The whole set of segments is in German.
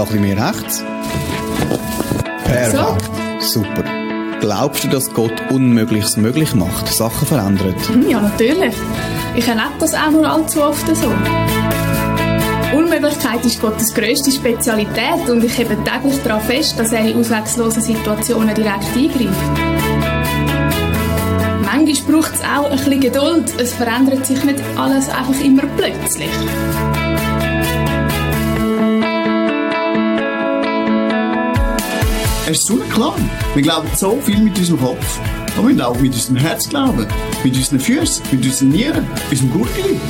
Noch ein bisschen mehr rechts. Perfekt. Super. Glaubst du, dass Gott Unmögliches möglich macht, Sachen verändert? Hm, Ja, natürlich. Ich erlebe das auch nur allzu oft so. Unmöglichkeit ist Gottes grösste Spezialität und ich hebe täglich daran fest, dass er in ausweglosen Situationen direkt eingreift. Manchmal braucht es auch ein bisschen Geduld. Es verändert sich nicht alles einfach immer plötzlich. Es ist so klar. Wir glauben so viel mit unserem Kopf. Aber wir müssen auch mit unserem Herz glauben. Mit unseren Füßen, mit unseren Nieren, unserem Gurgel.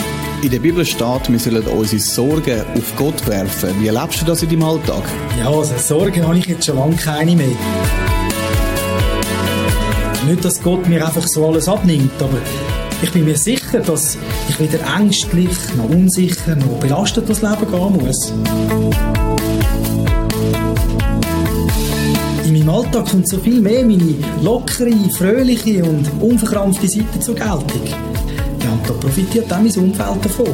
In der Bibel steht, wir sollen unsere Sorgen auf Gott werfen. Wie erlebst du das in deinem Alltag? Ja, also Sorgen habe ich jetzt schon lange keine mehr. Nicht, dass Gott mir einfach so alles abnimmt, aber ich bin mir sicher, dass ich wieder ängstlich, noch unsicher, noch belastet durchs Leben gehen muss. In meinem Alltag kommt so viel mehr meine lockere, fröhliche und unverkrampfte Seite zur Geltung. Ja, und da profitiert auch mein Umfeld davon.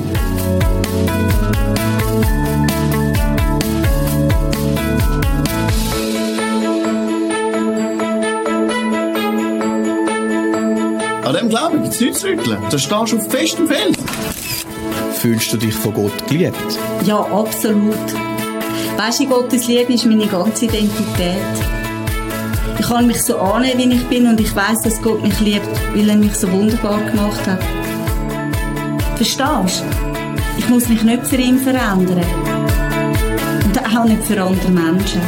An dem Glauben gibt es nichts zu rütteln. Da stehst du auf festem Feld. Fühlst du dich von Gott geliebt? Ja, absolut. Weißt du, Gottes Liebe ist meine ganze Identität. Ich kann mich so annehmen, wie ich bin und ich weiß, dass Gott mich liebt, weil er mich so wunderbar gemacht hat. Verstehst du? Ich muss mich nicht für ihn verändern. Und auch nicht für andere Menschen.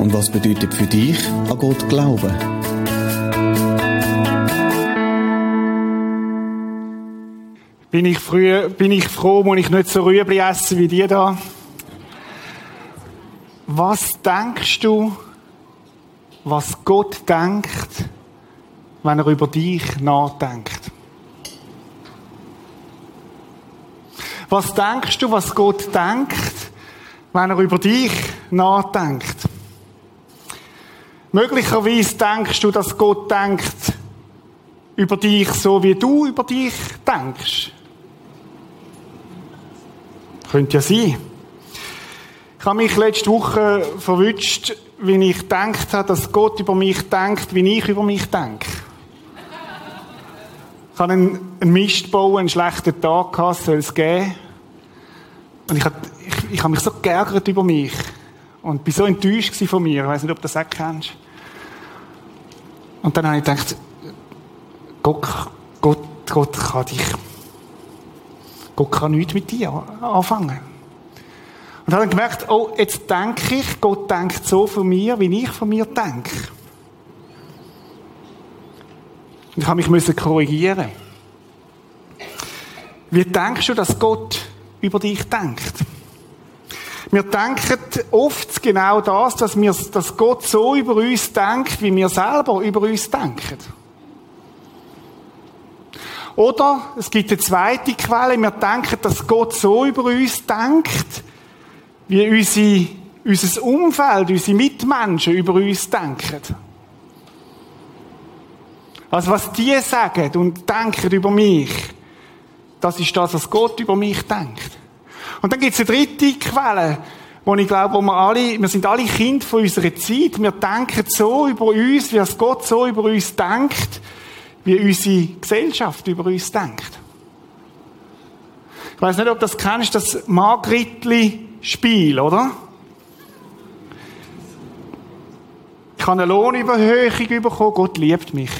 Und was bedeutet für dich an Gott glauben? Bin ich, früh, bin ich froh, muss ich nicht so Rüebli essen wie die da? Was denkst du, was Gott denkt, wenn er über dich nachdenkt? Was denkst du, was Gott denkt, wenn er über dich nachdenkt? Möglicherweise denkst du, dass Gott denkt über dich so, wie du über dich denkst. Könnte ja sein. Ich habe mich letzte Woche verwünscht, wie ich gedacht habe, dass Gott über mich denkt, wie ich über mich denke. Ich habe einen, Mist bauen, einen schlechten Tag gehabt, soll es geben. Und ich habe, ich, ich habe mich so geärgert über mich. Und bin so enttäuscht von mir. Ich weiß nicht, ob du das auch kennst. Und dann habe ich gedacht, Gott, Gott, Gott kann dich, Gott kann nichts mit dir anfangen. Und habe dann gemerkt, oh, jetzt denke ich, Gott denkt so von mir, wie ich von mir denke. Und ich habe mich müssen korrigieren. Wie denkst du, dass Gott über dich denkt? Wir denken oft genau das, dass, wir, dass Gott so über uns denkt, wie wir selber über uns denken. Oder es gibt eine zweite Quelle, wir denken, dass Gott so über uns denkt, wie unsere, unser Umfeld, unsere Mitmenschen über uns denken. Also was die sagen und denken über mich, das ist das, was Gott über mich denkt. Und dann gibt es eine dritte Quelle, wo ich glaube, wo wir alle, wir sind alle Kinder von unserer Zeit. Wir denken so über uns, wie es Gott so über uns denkt, wie unsere Gesellschaft über uns denkt. Ich weiß nicht, ob das kennst, das Margritli-Spiel, oder? Ich habe eine Lohnüberhöhung bekommen, Gott liebt mich.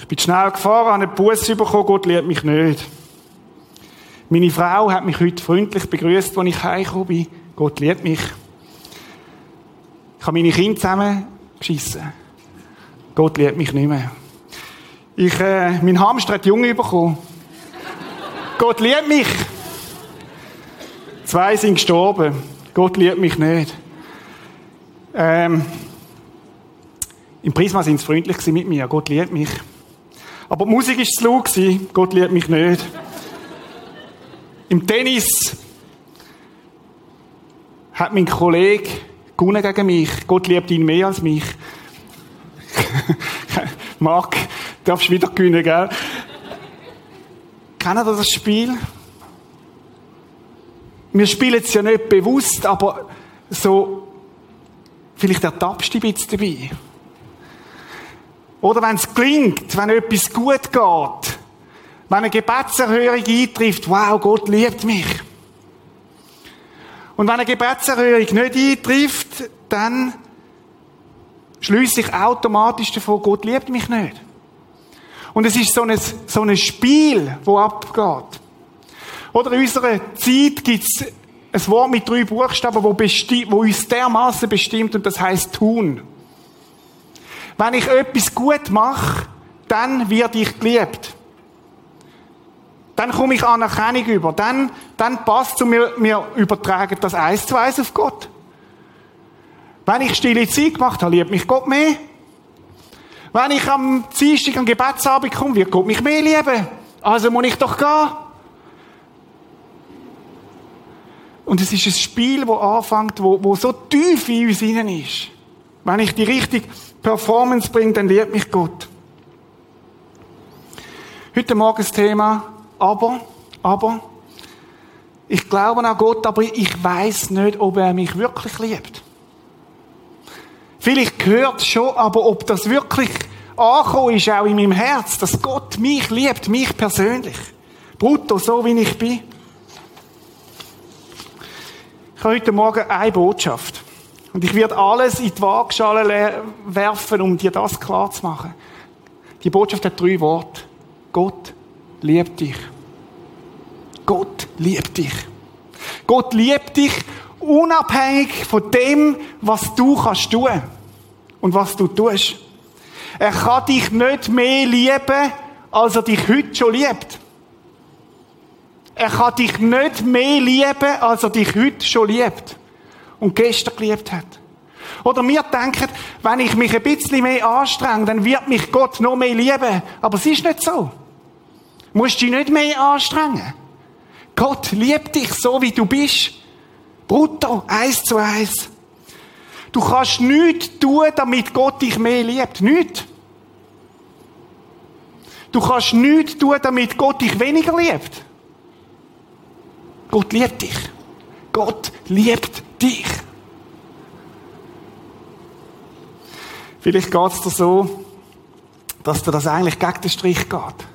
Ich bin schnell gefahren, habe einen Bus bekommen, Gott liebt mich nicht. Meine Frau hat mich heute freundlich begrüßt, als ich heimgekommen bin. Gott liebt mich. Ich habe meine Kinder zusammengeschissen. Gott liebt mich nicht mehr. Ich, äh, mein Hamster hat Junge bekommen. Gott liebt mich. Zwei sind gestorben. Gott liebt mich nicht. Ähm, Im Prisma sind sie freundlich mit mir. Gott liebt mich. Aber die Musik war zu laut. Gott liebt mich nicht. Im Tennis hat mein Kollege gegen mich. Gott liebt ihn mehr als mich. Marc, darfst wieder gewinnen, gell? Kennen ihr das Spiel? Wir spielen es ja nicht bewusst, aber so, vielleicht ertappst du dich ein bisschen dabei. Oder wenn es klingt, wenn etwas gut geht, wenn eine Gebetserhörung eintrifft, wow, Gott liebt mich. Und wenn eine Gebetserhörung nicht eintrifft, dann schließe ich automatisch davon, Gott liebt mich nicht. Und es ist so ein, so ein Spiel, wo abgeht. Oder in unserer Zeit gibt es ein Wort mit drei Buchstaben, wo, besti wo uns dermaßen bestimmt, und das heißt tun. Wenn ich etwas gut mache, dann werde ich geliebt. Dann komme ich Anerkennung über. Dann, dann passt zu mir, wir übertragen das eins zu eins auf Gott. Wenn ich stille Zeit gemacht habe, liebt mich Gott mehr. Wenn ich am Dienstag am Gebetsabend komme, wird Gott mich mehr lieben. Also muss ich doch gehen. Und es ist ein Spiel, das anfängt, wo, wo so tief in uns hinein ist. Wenn ich die richtige Performance bringe, dann liebt mich Gott. Heute Morgen das Thema, aber, aber, ich glaube an Gott, aber ich weiß nicht, ob er mich wirklich liebt. Vielleicht gehört schon, aber ob das wirklich angekommen ist, auch in meinem Herz, dass Gott mich liebt, mich persönlich. Brutto, so wie ich bin. Ich habe heute Morgen eine Botschaft. Und ich werde alles in die Waagschale werfen, um dir das klar zu machen. Die Botschaft hat drei Worte. Gott liebt dich. Gott liebt dich. Gott liebt dich unabhängig von dem, was du kannst tun und was du tust. Er kann dich nicht mehr lieben, als er dich heute schon liebt. Er kann dich nicht mehr lieben, als er dich heute schon liebt und gestern geliebt hat. Oder wir denken, wenn ich mich ein bisschen mehr anstrenge, dann wird mich Gott noch mehr lieben. Aber es ist nicht so. Du musst dich nicht mehr anstrengen. Gott liebt dich so, wie du bist. Brutto, eins zu eins. Du kannst nichts tun, damit Gott dich mehr liebt. Nichts. Du kannst nichts tun, damit Gott dich weniger liebt. Gott liebt dich. Gott liebt dich. Vielleicht geht es dir so, dass dir das eigentlich gegen den Strich geht.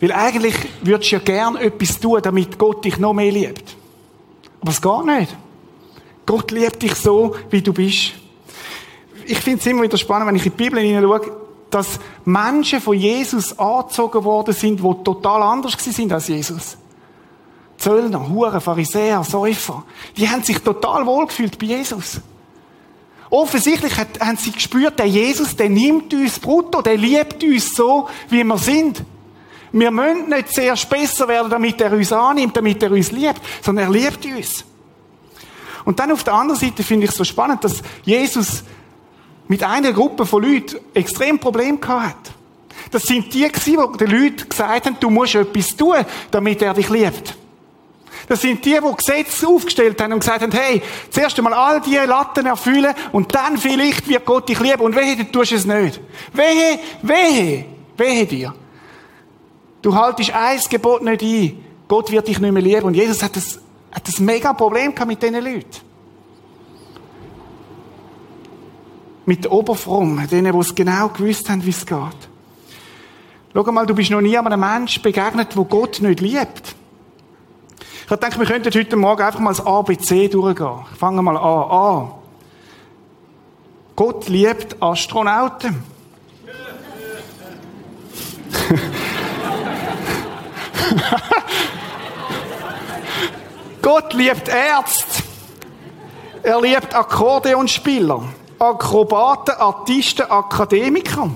Weil eigentlich würdest du ja gern etwas tun, damit Gott dich noch mehr liebt. Aber es geht nicht. Gott liebt dich so, wie du bist. Ich finde es immer wieder spannend, wenn ich in die Bibel hineinschaue, dass Menschen von Jesus angezogen worden sind, die total anders sind als Jesus. Zöllner, Huren, Pharisäer, Säufer, die haben sich total wohlgefühlt bei Jesus. Offensichtlich haben sie gespürt, der Jesus, der nimmt uns brutto, der liebt uns so, wie wir sind. Wir müssen nicht zuerst besser werden, damit er uns annimmt, damit er uns liebt, sondern er liebt uns. Und dann auf der anderen Seite finde ich es so spannend, dass Jesus mit einer Gruppe von Leuten extrem Probleme hat. Das sind die gewesen, die den Leuten gesagt haben, du musst etwas tun, damit er dich liebt. Das sind die, die Gesetze aufgestellt haben und gesagt haben, hey, zuerst einmal all diese Latten erfüllen und dann vielleicht wird Gott dich lieben. Und wehe, du tust es nicht. Wehe, wehe, wehe dir. Du haltest ein Gebot nicht ein. Gott wird dich nicht mehr lieben. Und Jesus hat das hat ein mega Problem mit diesen Leuten. Mit den Oberfrommen, denen, die es genau gewusst haben, wie es geht. Schau mal, du bist noch nie einem Menschen begegnet, wo Gott nicht liebt. Ich denke, wir könnten heute Morgen einfach mal das ABC durchgehen. Fangen wir mal an. A. Gott liebt Astronauten. Gott liebt Ärzte. Er liebt Akkordeonspieler, Akrobaten, Artisten, Akademiker.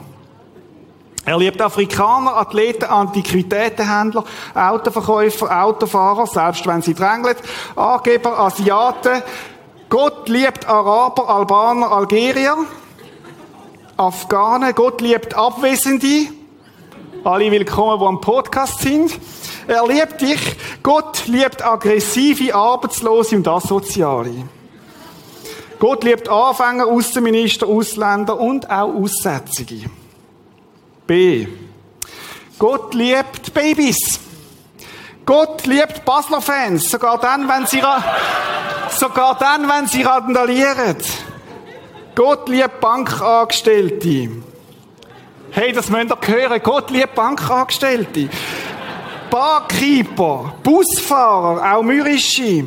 Er liebt Afrikaner, Athleten, Antiquitätenhändler, Autoverkäufer, Autofahrer, selbst wenn sie drängeln, Angeber, Asiaten. Gott liebt Araber, Albaner, Algerier, Afghanen. Gott liebt Abwesende. Alle willkommen, die am Podcast sind. Er liebt dich. Gott liebt aggressive, Arbeitslose und Asoziale. Gott liebt Anfänger, Außenminister, Ausländer und auch Aussätzige. B. Gott liebt Babys. Gott liebt Basler Fans, sogar dann, wenn sie, sogar dann, wenn sie randalieren. Gott liebt Bankangestellte. Hey, das müsst ihr hören. Gott liebt Bankangestellte. Barkeeper, Busfahrer, auch mürrische.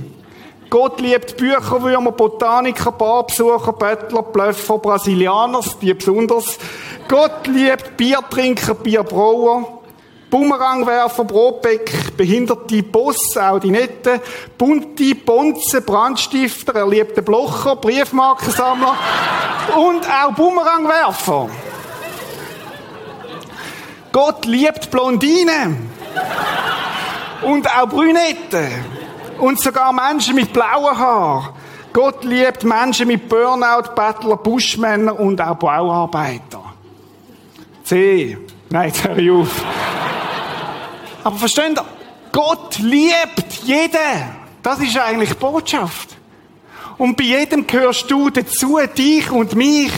Gott liebt Bücherwürmer, Botaniker, Barbesucher, Bettler, Blöffer, Brasilianers, die besonders. Gott liebt Biertrinker, Bierbrauer, Bumerangwerfer, Brotbeck, behinderte Boss, auch die Netten, bunte Bonzen, Brandstifter, erlebte Blocher, Briefmarkensammler und auch Bumerangwerfer. Gott liebt Blondinen und auch Brünetten und sogar Menschen mit blauen Haaren. Gott liebt Menschen mit Burnout, Bettler, Buschmänner und auch Bauarbeiter. C. Nein, jetzt höre ich auf. Aber versteht ihr? Gott liebt jeden. Das ist eigentlich Botschaft. Und bei jedem gehörst du dazu, dich und mich.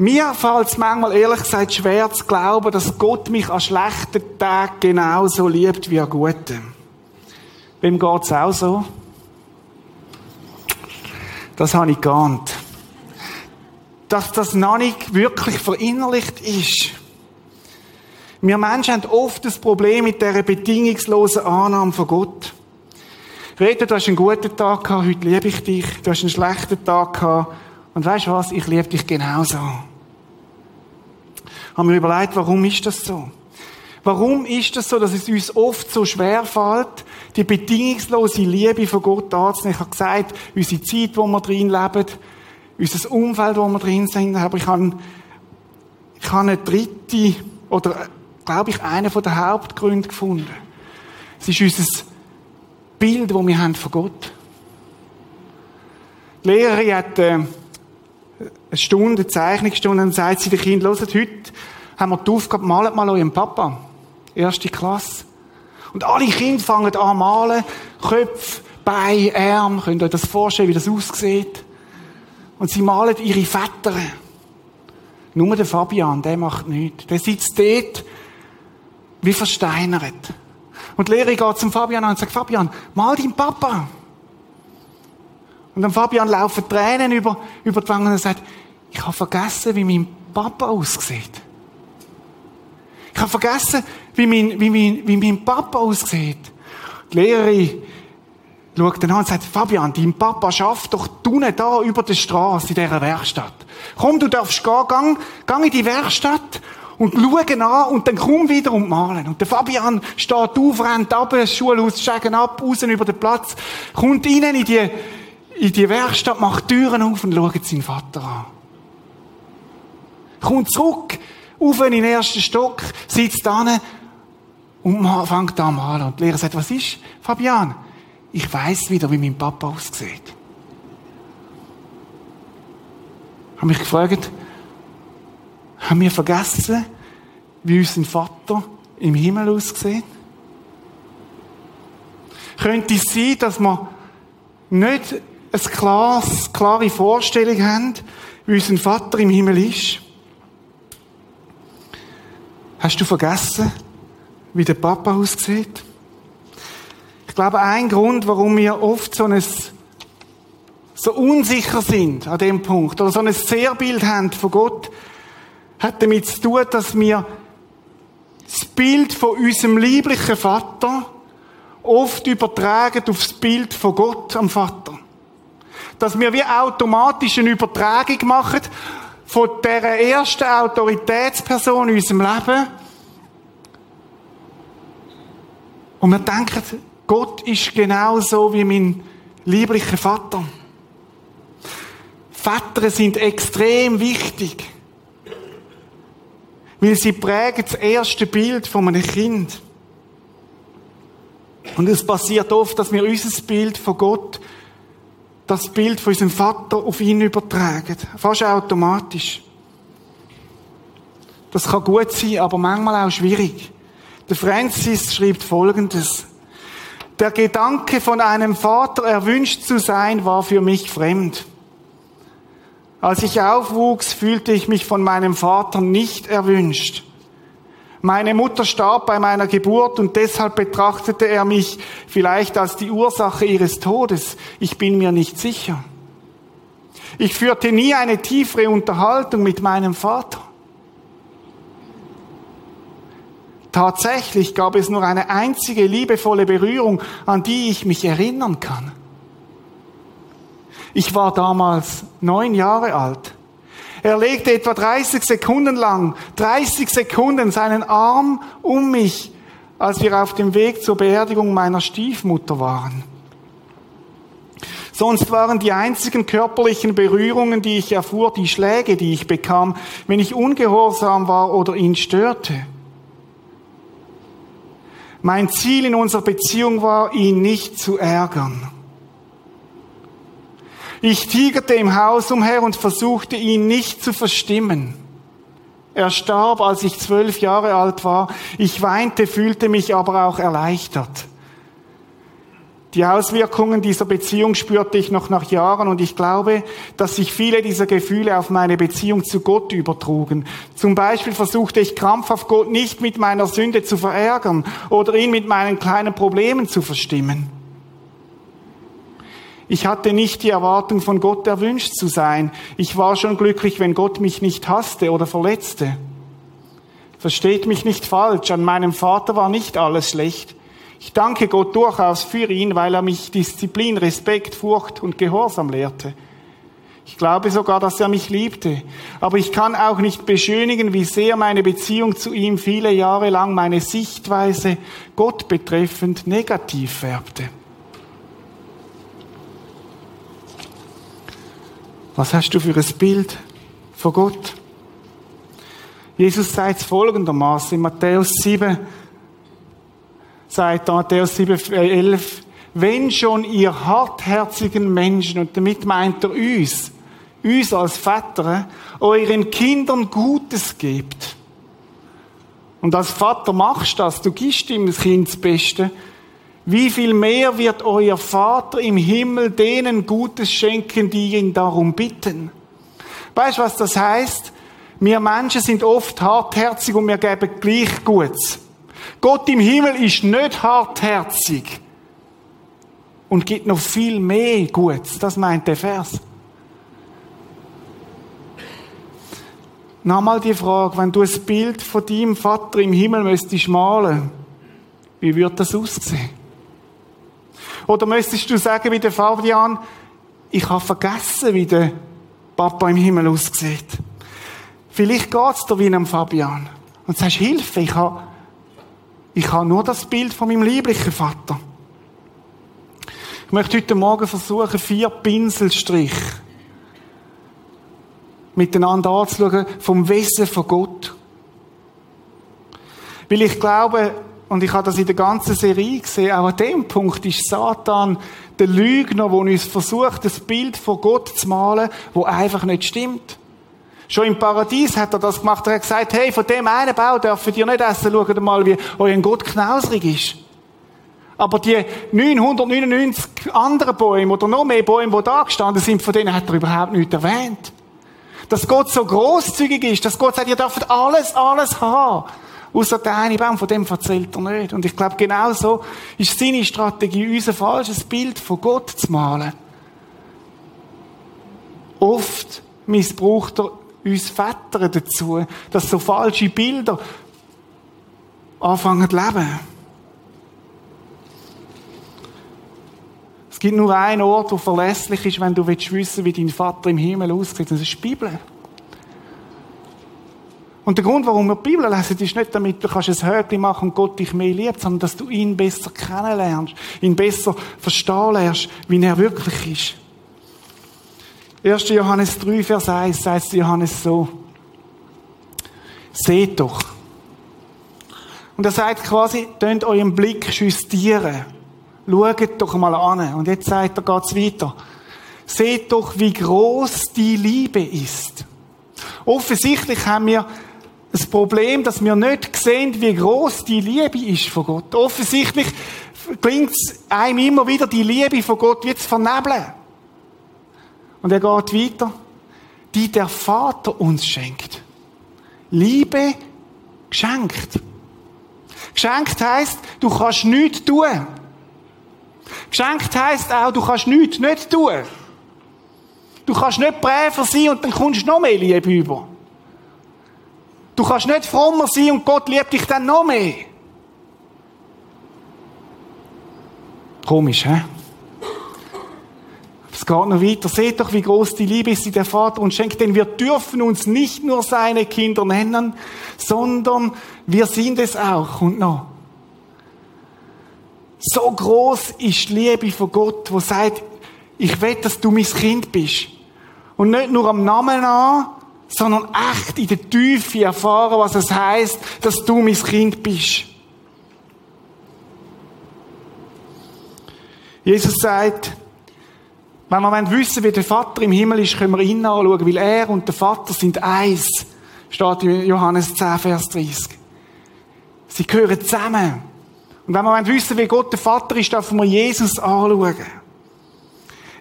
Mir fällt es manchmal ehrlich gesagt schwer zu glauben, dass Gott mich an schlechten Tagen genauso liebt wie an guten. Wem geht's auch so? Das habe ich geahnt. Dass das noch nicht wirklich verinnerlicht ist. Wir Menschen haben oft das Problem mit dieser bedingungslosen Annahme von Gott. Rede, du hast einen guten Tag gehabt, heute liebe ich dich. Du hast einen schlechten Tag gehabt. Und weißt du was? Ich liebe dich genauso. Haben wir überlegt, warum ist das so? Warum ist das so, dass es uns oft so schwer fällt, die bedingungslose Liebe von Gott anzunehmen? Ich habe gesagt, unsere Zeit, wo wir drin leben, unser Umfeld, wo wir drin sind, aber ich habe, ich habe eine dritte, oder, glaube ich, einen der Hauptgründe gefunden. Es ist unser Bild, das wir haben von Gott. Die Lehrerin hat, äh, eine Stunde, eine Zeichnungsstunde, und dann sagt sie den Kindern, hört, heute haben wir die Aufgabe, malt mal euren Papa. Erste Klasse. Und alle Kinder fangen an malen. Köpfe, Beine, Arme. Könnt ihr euch das vorstellen, wie das aussieht? Und sie malen ihre Väter. Nur der Fabian, der macht nichts. Der sitzt dort wie versteinert. Und die Lehrerin geht zum Fabian an und sagt, Fabian, mal deinen Papa. Und dann Fabian laufen Tränen über, über die Wangen und sagt, ich habe vergessen, wie mein Papa aussieht. Ich habe vergessen, wie mein, wie mein, wie mein Papa aussieht. Die Lehrerin schaut dann an und sagt, Fabian, dein Papa schafft doch unten da über der Straße in dieser Werkstatt. Komm, du darfst gehen, gang, gang in die Werkstatt und schauen an und dann komm wieder und malen. Und der Fabian steht auf, rennt ab, Schulhaus, steigen ab, raus über den Platz, kommt rein in die, in die Werkstatt, macht Türen auf und schaut seinen Vater an. Kommt zurück, auf in den ersten Stock, sitzt da und fängt an malen. Und die Lehrer sagt, was ist, Fabian? Ich weiß wieder, wie mein Papa aussieht. Ich habe mich gefragt, haben wir vergessen, wie unser Vater im Himmel aussieht? Könnte es sein, dass wir nicht eine klares, klare Vorstellung haben, wie unser Vater im Himmel ist? Hast du vergessen, wie der Papa aussieht? Ich glaube, ein Grund, warum wir oft so ein so unsicher sind an dem Punkt oder so ein Sehrbild haben von Gott, hat damit zu tun, dass wir das Bild von unserem lieblichen Vater oft übertragen auf das Bild von Gott am Vater. Dass wir wie automatisch eine Übertragung machen von der ersten Autoritätsperson in unserem Leben. Und wir denken, Gott ist genauso wie mein lieblicher Vater. Väter sind extrem wichtig. Weil sie prägen das erste Bild von einem Kind. Und es passiert oft, dass wir unser Bild von Gott, das Bild von unserem Vater auf ihn übertragen. Fast automatisch. Das kann gut sein, aber manchmal auch schwierig. Der Francis schreibt Folgendes. Der Gedanke von einem Vater erwünscht zu sein, war für mich fremd. Als ich aufwuchs, fühlte ich mich von meinem Vater nicht erwünscht. Meine Mutter starb bei meiner Geburt und deshalb betrachtete er mich vielleicht als die Ursache ihres Todes. Ich bin mir nicht sicher. Ich führte nie eine tiefere Unterhaltung mit meinem Vater. Tatsächlich gab es nur eine einzige liebevolle Berührung, an die ich mich erinnern kann. Ich war damals neun Jahre alt. Er legte etwa 30 Sekunden lang, 30 Sekunden seinen Arm um mich, als wir auf dem Weg zur Beerdigung meiner Stiefmutter waren. Sonst waren die einzigen körperlichen Berührungen, die ich erfuhr, die Schläge, die ich bekam, wenn ich ungehorsam war oder ihn störte. Mein Ziel in unserer Beziehung war, ihn nicht zu ärgern. Ich tigerte im Haus umher und versuchte ihn nicht zu verstimmen. Er starb, als ich zwölf Jahre alt war. Ich weinte, fühlte mich aber auch erleichtert. Die Auswirkungen dieser Beziehung spürte ich noch nach Jahren und ich glaube, dass sich viele dieser Gefühle auf meine Beziehung zu Gott übertrugen. Zum Beispiel versuchte ich krampfhaft Gott nicht mit meiner Sünde zu verärgern oder ihn mit meinen kleinen Problemen zu verstimmen. Ich hatte nicht die Erwartung von Gott erwünscht zu sein. Ich war schon glücklich, wenn Gott mich nicht hasste oder verletzte. Versteht mich nicht falsch, an meinem Vater war nicht alles schlecht. Ich danke Gott durchaus für ihn, weil er mich Disziplin, Respekt, Furcht und Gehorsam lehrte. Ich glaube sogar, dass er mich liebte. Aber ich kann auch nicht beschönigen, wie sehr meine Beziehung zu ihm viele Jahre lang meine Sichtweise Gott betreffend negativ färbte. Was hast du für ein Bild von Gott? Jesus sagt es folgendermaßen in Matthäus 7, sagt Matthäus 7, 11, wenn schon ihr hartherzigen Menschen, und damit meint er uns, uns als Väter, euren Kindern Gutes gebt. Und als Vater machst du das, du gibst ihm das Kind das Beste. Wie viel mehr wird euer Vater im Himmel denen Gutes schenken, die ihn darum bitten? Weißt du, was das heißt? Wir Menschen sind oft hartherzig und wir geben gleich Gutes. Gott im Himmel ist nicht hartherzig und gibt noch viel mehr Gutes. Das meint der Vers. Nochmal die Frage, wenn du ein Bild von deinem Vater im Himmel müsstest malen, wie würde das aussehen? Oder müsstest du sagen wie der Fabian, ich habe vergessen, wie der Papa im Himmel aussieht. Vielleicht geht's dir wie einem Fabian. Und sagst, Hilfe, ich habe ich habe nur das Bild von meinem lieblichen Vater. Ich möchte heute Morgen versuchen, vier Pinselstriche miteinander anzuschauen vom Wesen von Gott. Weil ich glaube, und ich habe das in der ganzen Serie gesehen, auch an dem Punkt ist Satan der Lügner, der uns versucht, das Bild von Gott zu malen, wo einfach nicht stimmt. Schon im Paradies hat er das gemacht. Er hat gesagt, hey, von dem einen Bau dürfen ihr nicht essen. Schaut mal, wie euer Gott knausrig ist. Aber die 999 anderen Bäume oder noch mehr Bäume, die da gestanden sind, von denen hat er überhaupt nichts erwähnt. Dass Gott so großzügig ist, dass Gott sagt, ihr dürft alles, alles haben. Außer der eine Baum, von dem erzählt er nicht. Und ich glaube, genau so ist seine Strategie, uns ein falsches Bild von Gott zu malen. Oft missbraucht er uns Väter dazu, dass so falsche Bilder anfangen zu leben. Es gibt nur einen Ort, der verlässlich ist, wenn du wissen willst, wie dein Vater im Himmel aussieht. Das ist die Bibel. Und der Grund, warum wir die Bibel lesen, ist nicht, damit du ein Höckchen machen und Gott dich mehr liebt, sondern dass du ihn besser kennenlernst, ihn besser verstehen lernst, wie er wirklich ist. 1. Johannes 3, Vers 1 sagt Johannes so. Seht doch. Und er sagt quasi, tönt euren Blick justieren. Schaut doch mal an. Und jetzt sagt er, geht's weiter. Seht doch, wie groß die Liebe ist. Offensichtlich haben wir das Problem, dass wir nicht sehen, wie groß die Liebe ist von Gott. Offensichtlich klingt es einem immer wieder, die Liebe von Gott wie zu vernebeln. Und er geht weiter. die der Vater uns schenkt. Liebe geschenkt. Geschenkt heißt, du kannst nichts tun. Geschenkt heißt auch, du kannst nichts nicht tun. Du kannst nicht Präfer sein und dann kommst du noch mehr Liebe über. Du kannst nicht frommer sein und Gott liebt dich dann noch mehr. Komisch, hä? Es geht noch weiter. Seht doch, wie groß die Liebe ist, die der Vater uns schenkt. Denn wir dürfen uns nicht nur seine Kinder nennen, sondern wir sind es auch. Und noch. So groß ist die Liebe von Gott, wo sagt, ich will, dass du mein Kind bist. Und nicht nur am Namen an, sondern echt in der Tiefe erfahren, was es heißt, dass du mein Kind bist. Jesus sagt, wenn wir wissen, wie der Vater im Himmel ist, können wir ihn anschauen, weil er und der Vater sind eins. Steht in Johannes 10, Vers 30. Sie gehören zusammen. Und wenn wir wissen, wie Gott der Vater ist, dürfen wir Jesus anschauen.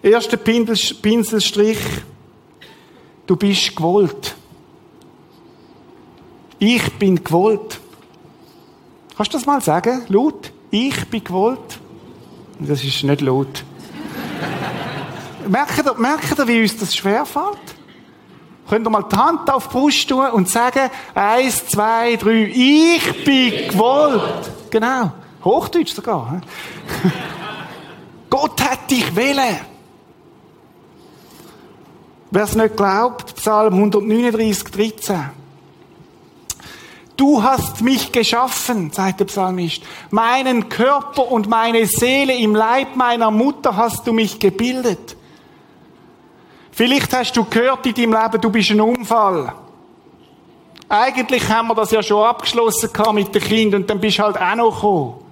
Erster Pinselstrich. Du bist gewollt. Ich bin gewollt. Kannst du das mal sagen? Laut? Ich bin gewollt. Das ist nicht laut. merkt, ihr, merkt ihr, wie uns das schwerfällt? Könnt ihr mal die Hand auf die Brust tun und sagen, eins, zwei, drei, ich bin gewollt. Genau. Hochdeutsch sogar. Gott hat dich wählen. Wer es nicht glaubt, Psalm 139, 13. Du hast mich geschaffen, sagt der Psalmist. Meinen Körper und meine Seele im Leib meiner Mutter hast du mich gebildet. Vielleicht hast du gehört in deinem Leben, du bist ein Unfall. Eigentlich haben wir das ja schon abgeschlossen mit den Kindern und dann bist du halt auch noch gekommen.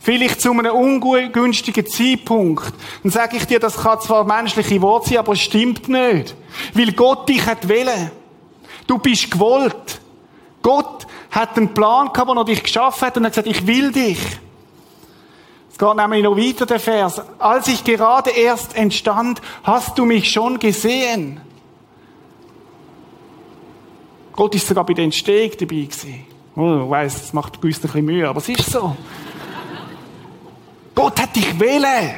Vielleicht zu einem ungünstigen Zeitpunkt. Dann sage ich dir, das kann zwar menschliche Worte sein, aber es stimmt nicht. Weil Gott dich hat wählen. Du bist gewollt. Gott hat einen Plan gehabt, den er dich geschaffen hat und hat gesagt, ich will dich. Es geht nämlich noch weiter, der Vers. Als ich gerade erst entstand, hast du mich schon gesehen. Gott ist sogar bei der Entstehung dabei gewesen. Oh, ich weiss, das macht gewiss ein bisschen Mühe, aber es ist so. Gott hat dich wählen.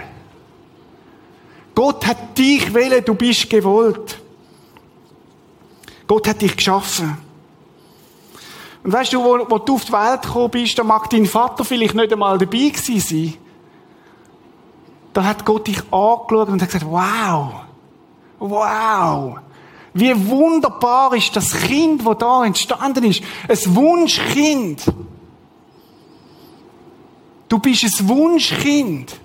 Gott hat dich wählen, du bist gewollt. Gott hat dich geschaffen. Und weißt du, wo, wo du auf die Welt gekommen bist, da mag dein Vater vielleicht nicht einmal dabei gewesen sein. Da hat Gott dich angeschaut und hat gesagt, wow, wow, wie wunderbar ist das Kind, das da entstanden ist. Ein Wunschkind. Du bist ein Wunschkind.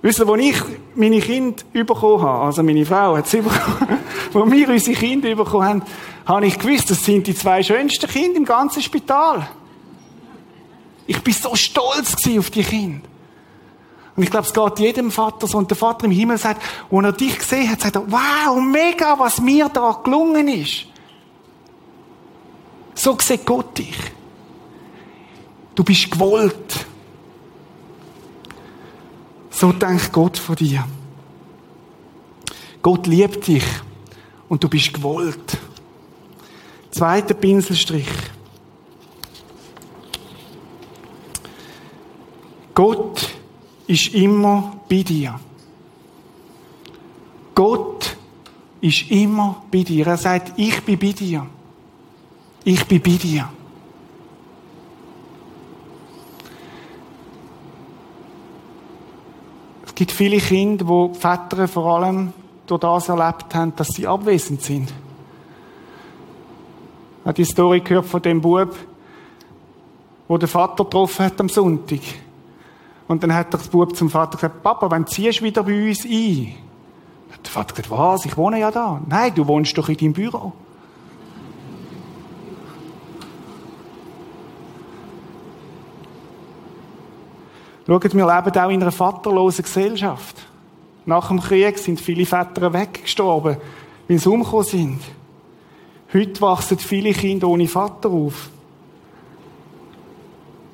Wisst ihr, als ich meine Kinder bekommen habe, also meine Frau hat sie bekommen, als wir unsere Kinder bekommen haben, habe ich gewusst, das sind die zwei schönsten Kinder im ganzen Spital. Ich bin so stolz auf die Kinder. Und ich glaube, es geht jedem Vater so. Und der Vater im Himmel sagt, als er dich gesehen hat, sagt er, wow, mega, was mir da gelungen ist. So sieht Gott dich. Du bist gewollt. So denkt Gott von dir. Gott liebt dich und du bist gewollt. Zweiter Pinselstrich. Gott ist immer bei dir. Gott ist immer bei dir. Er sagt, ich bin bei dir. Ich bin bei dir. Es gibt viele Kinder, wo Väter vor allem durch das erlebt haben, dass sie abwesend sind. Ich habe die Story gehört von dem Bub, wo der Vater getroffen hat am Sonntag. Und dann hat der Bub zum Vater gesagt, Papa, wann ziehst du wieder bei uns ein? Der Vater gesagt, was? Ich wohne ja da. Nein, du wohnst doch in deinem Büro. Schaut, wir leben auch in einer vaterlosen Gesellschaft. Nach dem Krieg sind viele Väter weggestorben, weil sie umgekommen sind. Heute wachsen viele Kinder ohne Vater auf.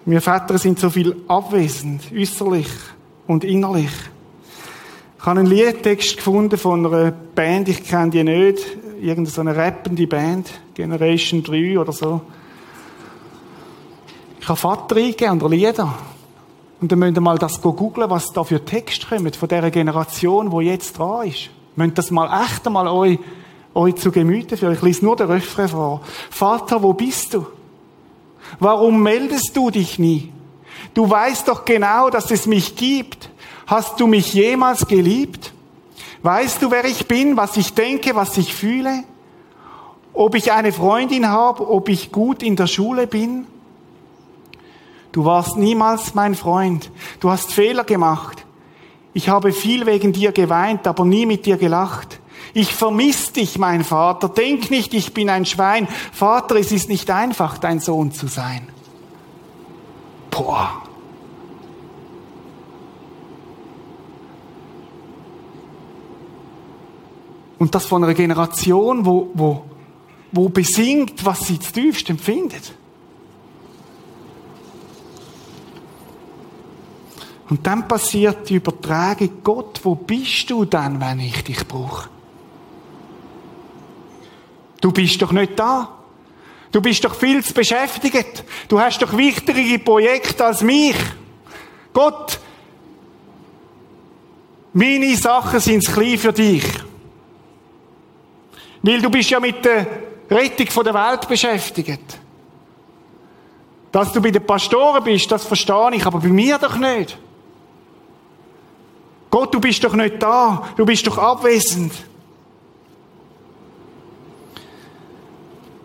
Wir Väter sind so viel abwesend, äußerlich und innerlich. Ich habe einen Liedtext gefunden von einer Band, ich kenne die nicht, irgendeine rappende Band, Generation 3 oder so. Ich habe Vater eingegeben und Lieder. Und dann müsst ihr mal das googeln, was da für Texte kommen von dieser Generation, die jetzt dran ist. Müsst das mal echt einmal euch, euch zu Gemüte führen. Ich lese nur den Refrain vor. Vater, wo bist du? Warum meldest du dich nie? Du weißt doch genau, dass es mich gibt. Hast du mich jemals geliebt? Weißt du, wer ich bin, was ich denke, was ich fühle? Ob ich eine Freundin habe, ob ich gut in der Schule bin? Du warst niemals mein Freund. Du hast Fehler gemacht. Ich habe viel wegen dir geweint, aber nie mit dir gelacht. Ich vermiss dich, mein Vater. Denk nicht, ich bin ein Schwein. Vater, es ist nicht einfach, dein Sohn zu sein. Boah. Und das von einer Generation, wo, wo, wo besingt, was sie tiefst empfindet. Und dann passiert die Übertragung, Gott, wo bist du dann, wenn ich dich brauche? Du bist doch nicht da. Du bist doch viel zu beschäftigt. Du hast doch wichtigere Projekte als mich. Gott, meine Sachen sind klein für dich. Weil du bist ja mit der Rettung der Welt beschäftigt. Dass du bei den Pastoren bist, das verstehe ich, aber bei mir doch nicht. Gott, du bist doch nicht da, du bist doch abwesend.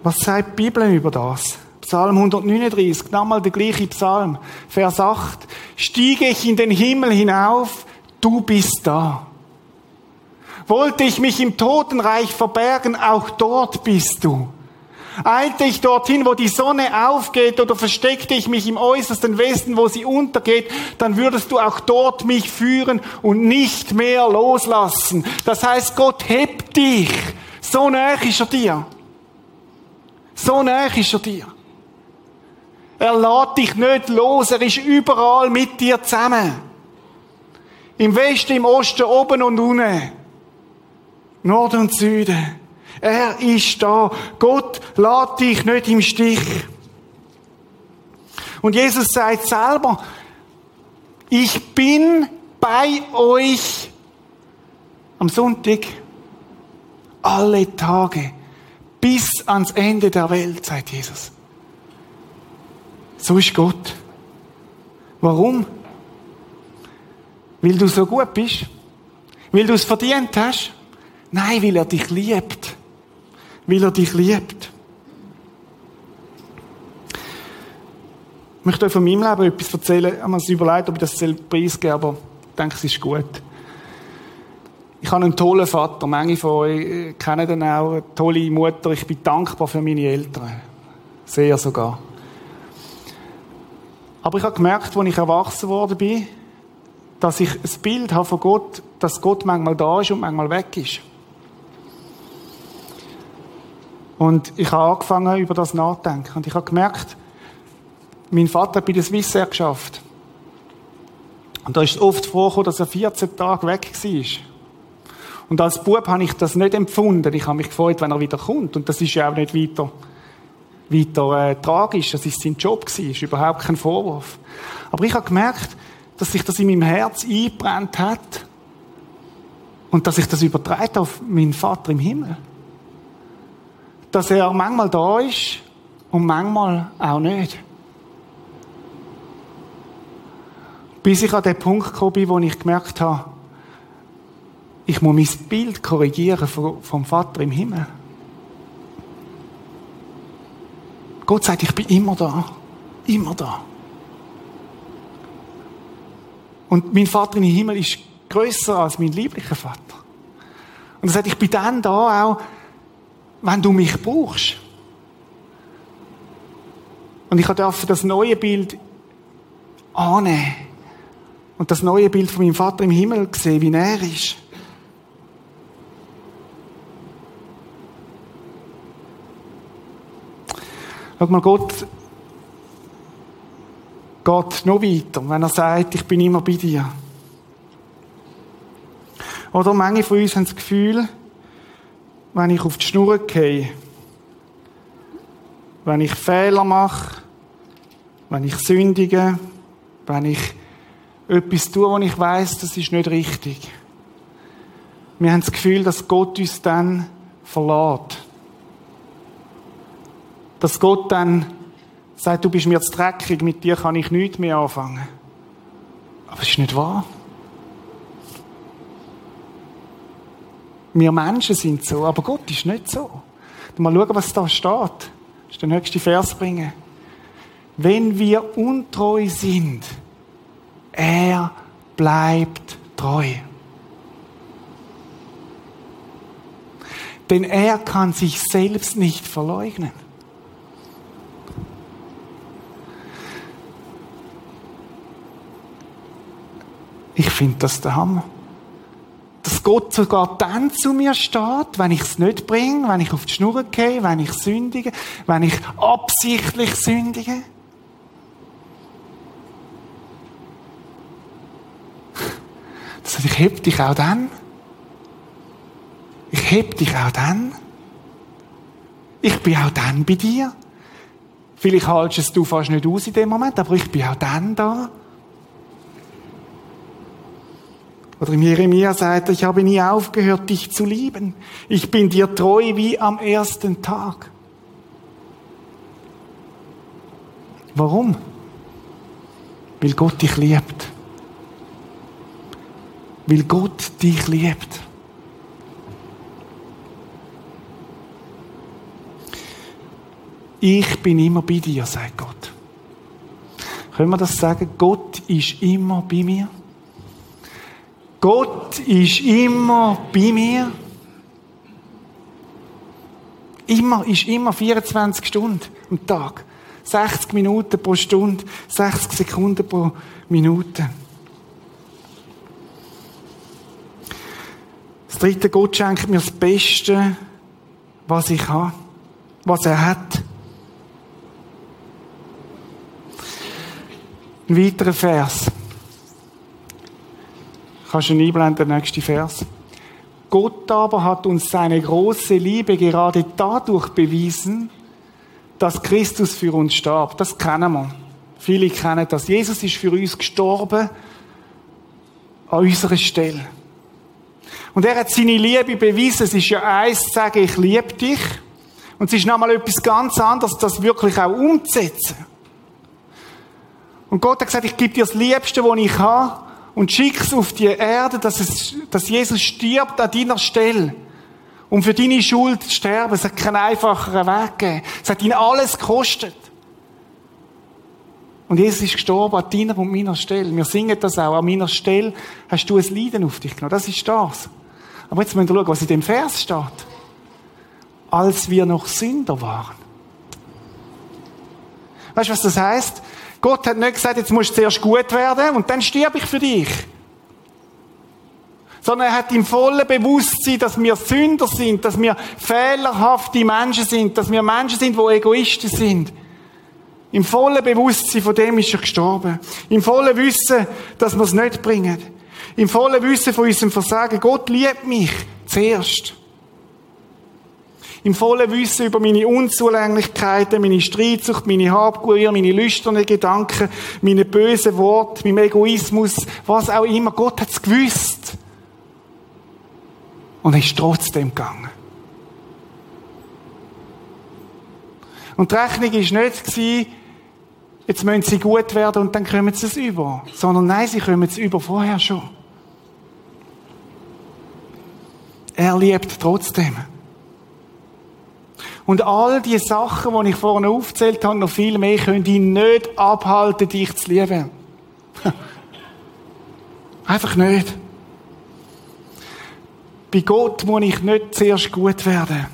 Was sagt die Bibel über das? Psalm 139, nochmal der gleiche Psalm, Vers 8. Stiege ich in den Himmel hinauf, du bist da. Wollte ich mich im Totenreich verbergen, auch dort bist du. Eilte ich dorthin, wo die Sonne aufgeht, oder versteckte ich mich im äußersten Westen, wo sie untergeht, dann würdest du auch dort mich führen und nicht mehr loslassen. Das heißt, Gott hebt dich. So näher ist er dir. So näher ist er dir. Er lädt dich nicht los, er ist überall mit dir zusammen. Im Westen, im Osten, oben und unten. Norden und Süden. Er ist da. Gott lädt dich nicht im Stich. Und Jesus sagt selber, ich bin bei euch am Sonntag alle Tage bis ans Ende der Welt, sagt Jesus. So ist Gott. Warum? Weil du so gut bist? Weil du es verdient hast? Nein, weil er dich liebt weil er dich liebt. Ich möchte euch von meinem Leben etwas erzählen. Ich habe mir überlegt, ob ich das preisgebe, aber ich denke, es ist gut. Ich habe einen tollen Vater. Manche von euch äh, kennen ihn auch. Eine tolle Mutter. Ich bin dankbar für meine Eltern. Sehr sogar. Aber ich habe gemerkt, als ich erwachsen worden bin, dass ich ein Bild habe von Gott, dass Gott manchmal da ist und manchmal weg ist. Und ich habe angefangen, über das nachzudenken. Und ich habe gemerkt, mein Vater hat bei der Swissair geschafft. Und da ist es oft vorgekommen, dass er 14 Tage weg war. Und als Bub habe ich das nicht empfunden. Ich habe mich gefreut, wenn er wieder kommt. Und das ist ja auch nicht weiter, weiter äh, tragisch. Das ist sein Job gewesen. Ist überhaupt kein Vorwurf. Aber ich habe gemerkt, dass sich das in meinem Herz eingebrannt hat. Und dass sich das überträgt auf meinen Vater im Himmel dass er manchmal da ist und manchmal auch nicht. Bis ich an den Punkt gekommen bin, wo ich gemerkt habe, ich muss mein Bild korrigieren vom Vater im Himmel. Gott sagt, ich bin immer da. Immer da. Und mein Vater im Himmel ist größer als mein lieblicher Vater. Und er sagt, ich bin dann da auch, wenn du mich brauchst. Und ich durfte das neue Bild annehmen. Und das neue Bild von meinem Vater im Himmel sehen, wie er ist. Schau mal, Gott geht noch weiter, wenn er sagt, ich bin immer bei dir. Oder manche von uns haben das Gefühl, wenn ich auf die Schnur gehe, wenn ich Fehler mache, wenn ich sündige, wenn ich etwas tue, wo ich weiß, das ist nicht richtig. Wir haben das Gefühl, dass Gott uns dann verlässt. Dass Gott dann sagt, du bist mir zu dreckig, mit dir kann ich nichts mehr anfangen. Aber es ist nicht wahr. Wir Menschen sind so, aber Gott ist nicht so. Mal schauen, was da steht. Das ist der nächste Vers bringen. Wenn wir untreu sind, er bleibt treu. Denn er kann sich selbst nicht verleugnen. Ich finde das der Hammer. Dass Gott sogar dann zu mir steht, wenn ich es nicht bringe, wenn ich auf die Schnur gehe, wenn ich sündige, wenn ich absichtlich sündige. Das heißt, ich heb dich auch dann. Ich heb dich auch dann. Ich bin auch dann bei dir. Vielleicht haltest du fast nicht aus in dem Moment, aber ich bin auch dann da. Oder im Jeremia sagt er, ich habe nie aufgehört, dich zu lieben. Ich bin dir treu wie am ersten Tag. Warum? Weil Gott dich liebt. Weil Gott dich liebt. Ich bin immer bei dir, sagt Gott. Können wir das sagen? Gott ist immer bei mir. Gott ist immer bei mir. Immer, ist immer 24 Stunden am Tag. 60 Minuten pro Stunde, 60 Sekunden pro Minute. Das dritte, Gott schenkt mir das Beste, was ich habe, was er hat. Ein weiterer Vers. Kannst du einblenden, der nächste Vers. Gott aber hat uns seine große Liebe gerade dadurch bewiesen, dass Christus für uns starb. Das kennen wir. Viele kennen das. Jesus ist für uns gestorben an unserer Stelle. Und er hat seine Liebe bewiesen. Es ist ja eins zu sagen, ich liebe dich. Und es ist nochmal etwas ganz anderes, das wirklich auch umzusetzen. Und Gott hat gesagt, ich gebe dir das Liebste, was ich habe und schick's auf die Erde, dass, es, dass Jesus stirbt an deiner Stelle. Um für deine Schuld zu sterben. Es hat keinen einfacheren Weg gegeben. Es hat ihn alles gekostet. Und Jesus ist gestorben an deiner und meiner Stelle. Wir singen das auch. An meiner Stelle hast du ein Leiden auf dich genommen. Das ist das. Aber jetzt müssen wir schauen, was in dem Vers steht. Als wir noch Sünder waren. Weißt du, was das heißt? Gott hat nicht gesagt, jetzt musst du zuerst gut werden und dann stirb ich für dich. Sondern er hat im vollen Bewusstsein, dass wir Sünder sind, dass wir fehlerhafte Menschen sind, dass wir Menschen sind, die Egoisten sind. Im vollen Bewusstsein von dem ist er gestorben. Im vollen Wissen, dass wir es nicht bringen. Im vollen Wissen von unserem Versagen. Gott liebt mich zuerst im vollen Wissen über meine Unzulänglichkeiten, meine Streitsucht, meine Habgier, meine lüsternen Gedanken, meine bösen Worte, mein Egoismus, was auch immer. Gott hat es gewusst. Und er ist trotzdem gegangen. Und die Rechnung war nicht, jetzt müssen sie gut werden und dann kommen sie es über. Sondern nein, sie kommen es über vorher schon. Er liebt trotzdem. Und all die Sachen, die ich vorhin aufgezählt habe, noch viel mehr, können ihn nicht abhalten, dich zu lieben. Einfach nicht. Bei Gott muss ich nicht zuerst gut werden.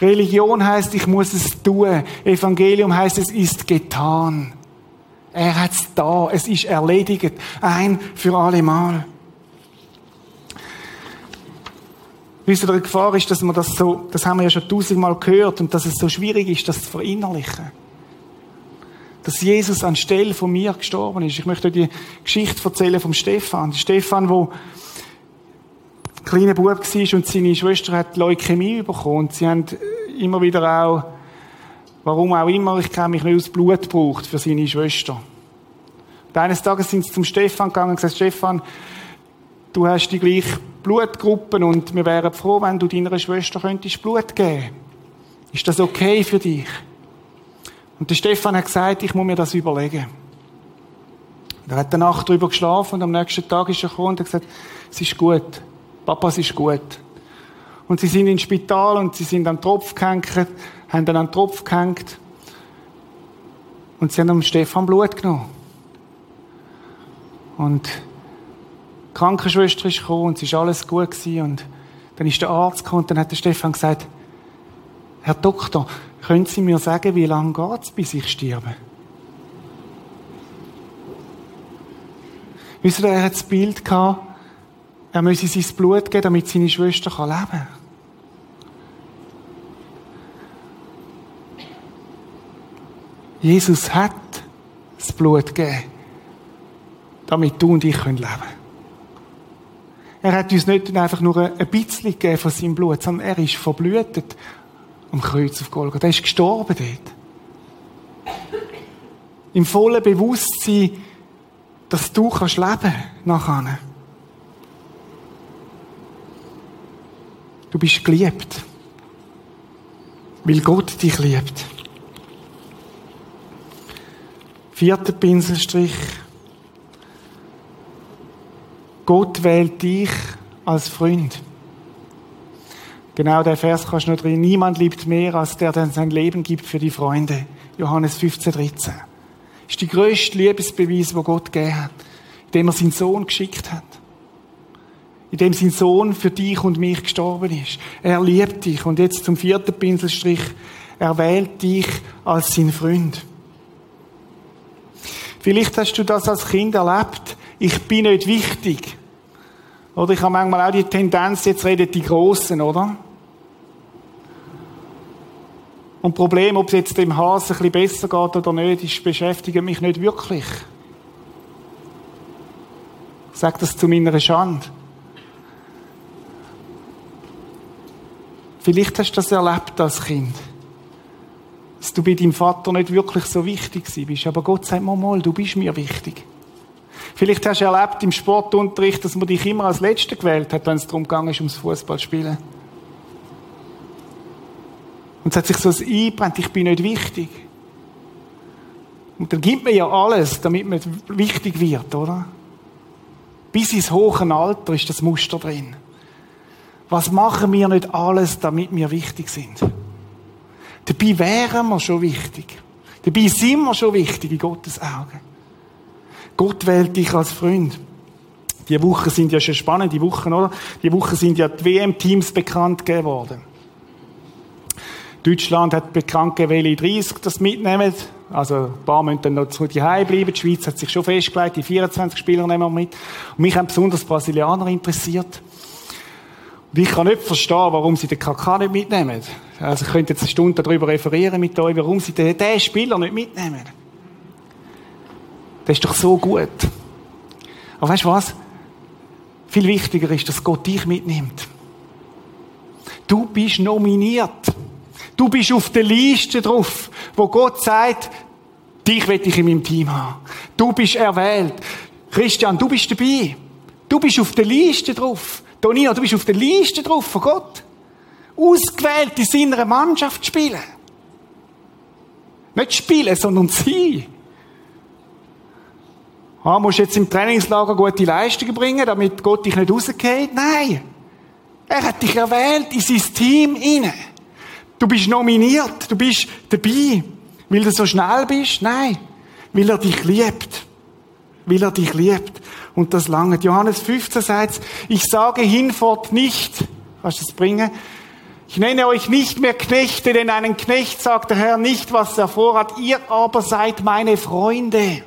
Religion heißt, ich muss es tun. Evangelium heißt, es ist getan. Er hat es da. Es ist erledigt. Ein für alle Mal. Wisst ihr, die Gefahr ist, dass man das so, das haben wir ja schon tausendmal gehört, und dass es so schwierig ist, das zu verinnerlichen. Dass Jesus anstelle von mir gestorben ist. Ich möchte euch die Geschichte erzählen vom Stefan. Stefan, wo kleiner Bub war und seine Schwester hat Leukämie bekommen. Und sie haben immer wieder auch, warum auch immer, ich kenne mich nicht aus Blut gebraucht für seine Schwester. Und eines Tages sind sie zum Stefan gegangen und gesagt, Stefan, du hast die gleiche Blutgruppen und wir wären froh, wenn du deiner Schwester könntest Blut geben. Ist das okay für dich? Und der Stefan hat gesagt, ich muss mir das überlegen. Er hat eine Nacht darüber geschlafen und am nächsten Tag ist er gekommen und hat gesagt, es ist gut. Papa, es ist gut. Und sie sind ins Spital und sie sind den Tropf gehängt, haben dann an den Tropf gehängt. Und sie haben am Stefan Blut genommen. Und Krankenschwester ist gekommen und es war alles gut gewesen. Und dann ist der Arzt gekommen und dann hat der Stefan gesagt, Herr Doktor, können Sie mir sagen, wie lange geht es, bis ich sterbe? Wisst ihr, er hat das Bild gehabt, er müsse sein Blut geben, damit seine Schwester leben kann. Jesus hat das Blut gegeben, damit du und ich leben können. Er hat uns nicht einfach nur ein bisschen von seinem Blut, sondern er ist verblühtet am Kreuz auf Golgatha. Er ist gestorben dort. Im vollen Bewusstsein, dass du kannst leben nachher. Du bist geliebt. Weil Gott dich liebt. Vierter Pinselstrich. Gott wählt dich als Freund. Genau der Vers kannst du noch drin. Niemand liebt mehr, als der, der sein Leben gibt für die Freunde. Johannes 15, 13. Das ist die grösste Liebesbeweis, wo Gott gegeben hat. Indem er seinen Sohn geschickt hat. Indem sein Sohn für dich und mich gestorben ist. Er liebt dich. Und jetzt zum vierten Pinselstrich. Er wählt dich als sein Freund. Vielleicht hast du das als Kind erlebt. Ich bin nicht wichtig. Oder ich habe manchmal auch die Tendenz, jetzt reden die Großen, oder? Und das Problem, ob es jetzt dem Hase ein bisschen besser geht oder nicht, ist, beschäftigt mich nicht wirklich. Ich sage das zu meiner Schande. Vielleicht hast du das erlebt als Kind. Dass du bei deinem Vater nicht wirklich so wichtig bist. Aber Gott sagt mal, mal, du bist mir wichtig. Vielleicht hast du erlebt im Sportunterricht, dass man dich immer als Letzter gewählt hat, wenn es darum ging, ums Fußballspielen. Und es hat sich so eingebrennt, ich bin nicht wichtig. Und dann gibt man ja alles, damit man wichtig wird, oder? Bis ins hohe Alter ist das Muster drin. Was machen wir nicht alles, damit wir wichtig sind? Dabei wären wir schon wichtig. Dabei sind wir schon wichtig in Gottes Augen. Gott wählt dich als Freund. Die Wochen sind ja schon spannend, die Wochen, oder? Die Wochen sind ja die WM-Teams bekannt geworden. Deutschland hat bekannt gegeben, welche 30 das mitnehmen. Also, ein paar müssen dann noch zu Hause bleiben. Die Schweiz hat sich schon festgelegt, die 24 Spieler nehmen wir mit. Und mich haben besonders Brasilianer interessiert. Und ich kann nicht verstehen, warum sie den KK nicht mitnehmen. Also, ich könnte jetzt eine Stunde darüber referieren mit euch, warum sie den, den Spieler nicht mitnehmen. Das ist doch so gut. Aber weißt du was? Viel wichtiger ist, dass Gott dich mitnimmt. Du bist nominiert. Du bist auf der Liste drauf, wo Gott sagt, dich will ich in meinem Team haben. Du bist erwählt. Christian, du bist dabei. Du bist auf der Liste drauf. Tonino, du bist auf der Liste drauf von Gott. Ausgewählt in seiner Mannschaft spielen. Nicht spielen, sondern sein. Ah, musst jetzt im Trainingslager gute Leistungen bringen, damit Gott dich nicht rausgeht? Nein. Er hat dich erwählt in sein Team inne. Du bist nominiert, du bist dabei. Weil du so schnell bist? Nein. Weil er dich liebt. Weil er dich liebt. Und das lange. Johannes 15 sagt, ich sage hinfort nicht, kannst du es bringen? Ich nenne euch nicht mehr Knechte, denn einen Knecht sagt der Herr nicht, was er vorhat. Ihr aber seid meine Freunde.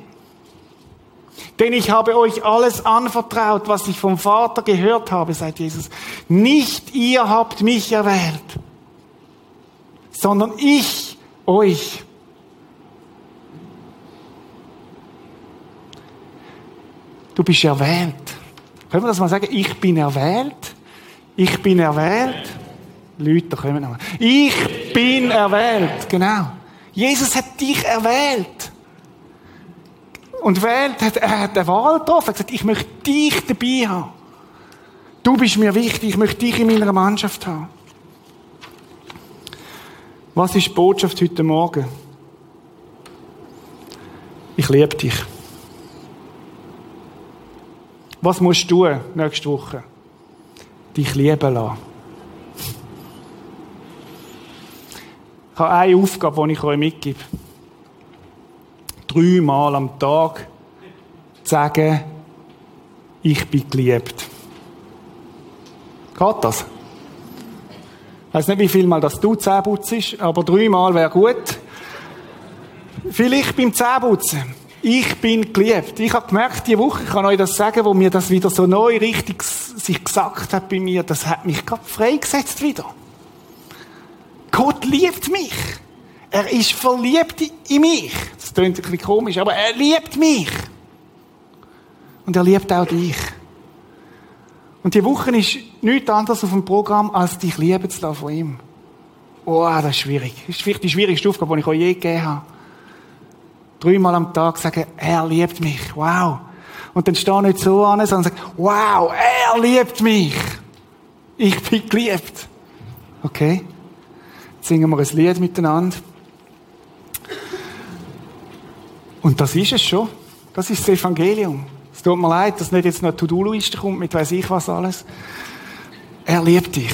Denn ich habe euch alles anvertraut, was ich vom Vater gehört habe, sagt Jesus. Nicht ihr habt mich erwählt, sondern ich euch. Du bist erwählt. Können wir das mal sagen? Ich bin erwählt. Ich bin erwählt. Leute, kommen noch. Ich bin erwählt. Genau. Jesus hat dich erwählt. Und wählt, hat, er hat eine Wahl getroffen. Er hat gesagt, ich möchte dich dabei haben. Du bist mir wichtig, ich möchte dich in meiner Mannschaft haben. Was ist die Botschaft heute Morgen? Ich liebe dich. Was musst du tun nächste Woche? Dich lieben lassen. Ich habe eine Aufgabe, die ich euch mitgebe. Dreimal am Tag sagen, ich bin geliebt. Geht das? Ich weiß nicht, wie viel Mal das du Zähne putzt, aber dreimal wäre gut. Vielleicht beim Zähneputzen. Ich bin geliebt. Ich habe gemerkt, diese Woche, ich kann euch das sagen, wo mir das wieder so neu richtig sich gesagt hat bei mir, das hat mich gerade freigesetzt wieder. Gott liebt mich. Er ist verliebt in mich. Das klingt ein bisschen komisch, aber er liebt mich. Und er liebt auch dich. Und die Woche ist nichts anderes auf dem Programm, als dich lieben zu lassen von ihm. Oh, das ist schwierig. Das ist vielleicht die schwierigste Aufgabe, die ich euch je gegeben habe. Dreimal am Tag sagen, er liebt mich. Wow. Und dann steh nicht so an, sondern sag, wow, er liebt mich. Ich bin geliebt. Okay? Jetzt singen wir ein Lied miteinander. Und das ist es schon. Das ist das Evangelium. Es tut mir leid, dass nicht jetzt noch eine To-Do-Liste kommt mit weiß ich was alles. Er liebt dich.